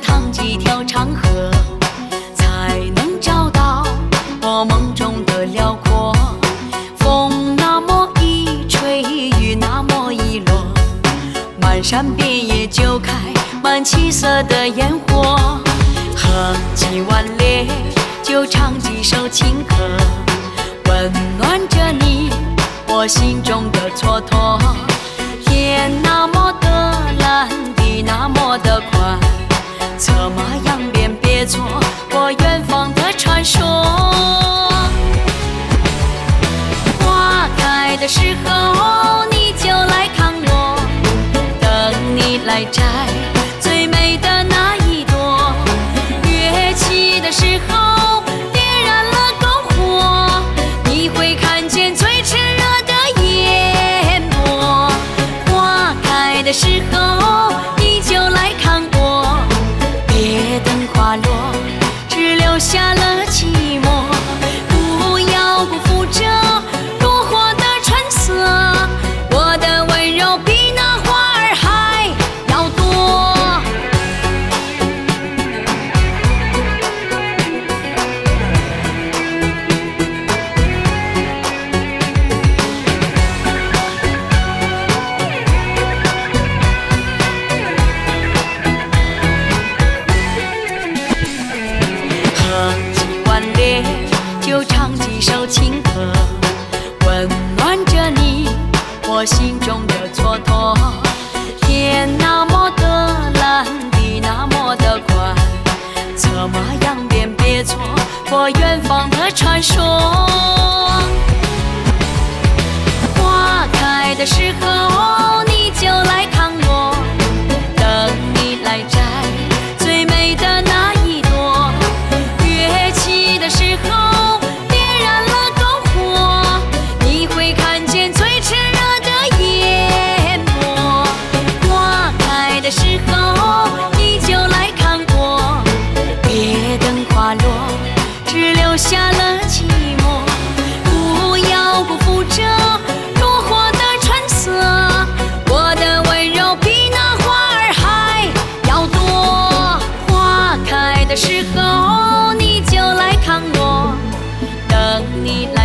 趟几条长河才能找到我梦中的辽阔风那么一吹雨那么一落漫山遍野就开满七色的烟火喝几碗烈酒唱几首情歌温暖着你我心中的蹉跎。天那么的时候你就来看我。等你来摘最美的那一朵。月起的时候烈就唱几首情歌温暖着你我心中的蹉跎。天那么的蓝地那么的宽策马扬鞭别错？过远方的传说。花开的时候的时候，你就来看我，等你来。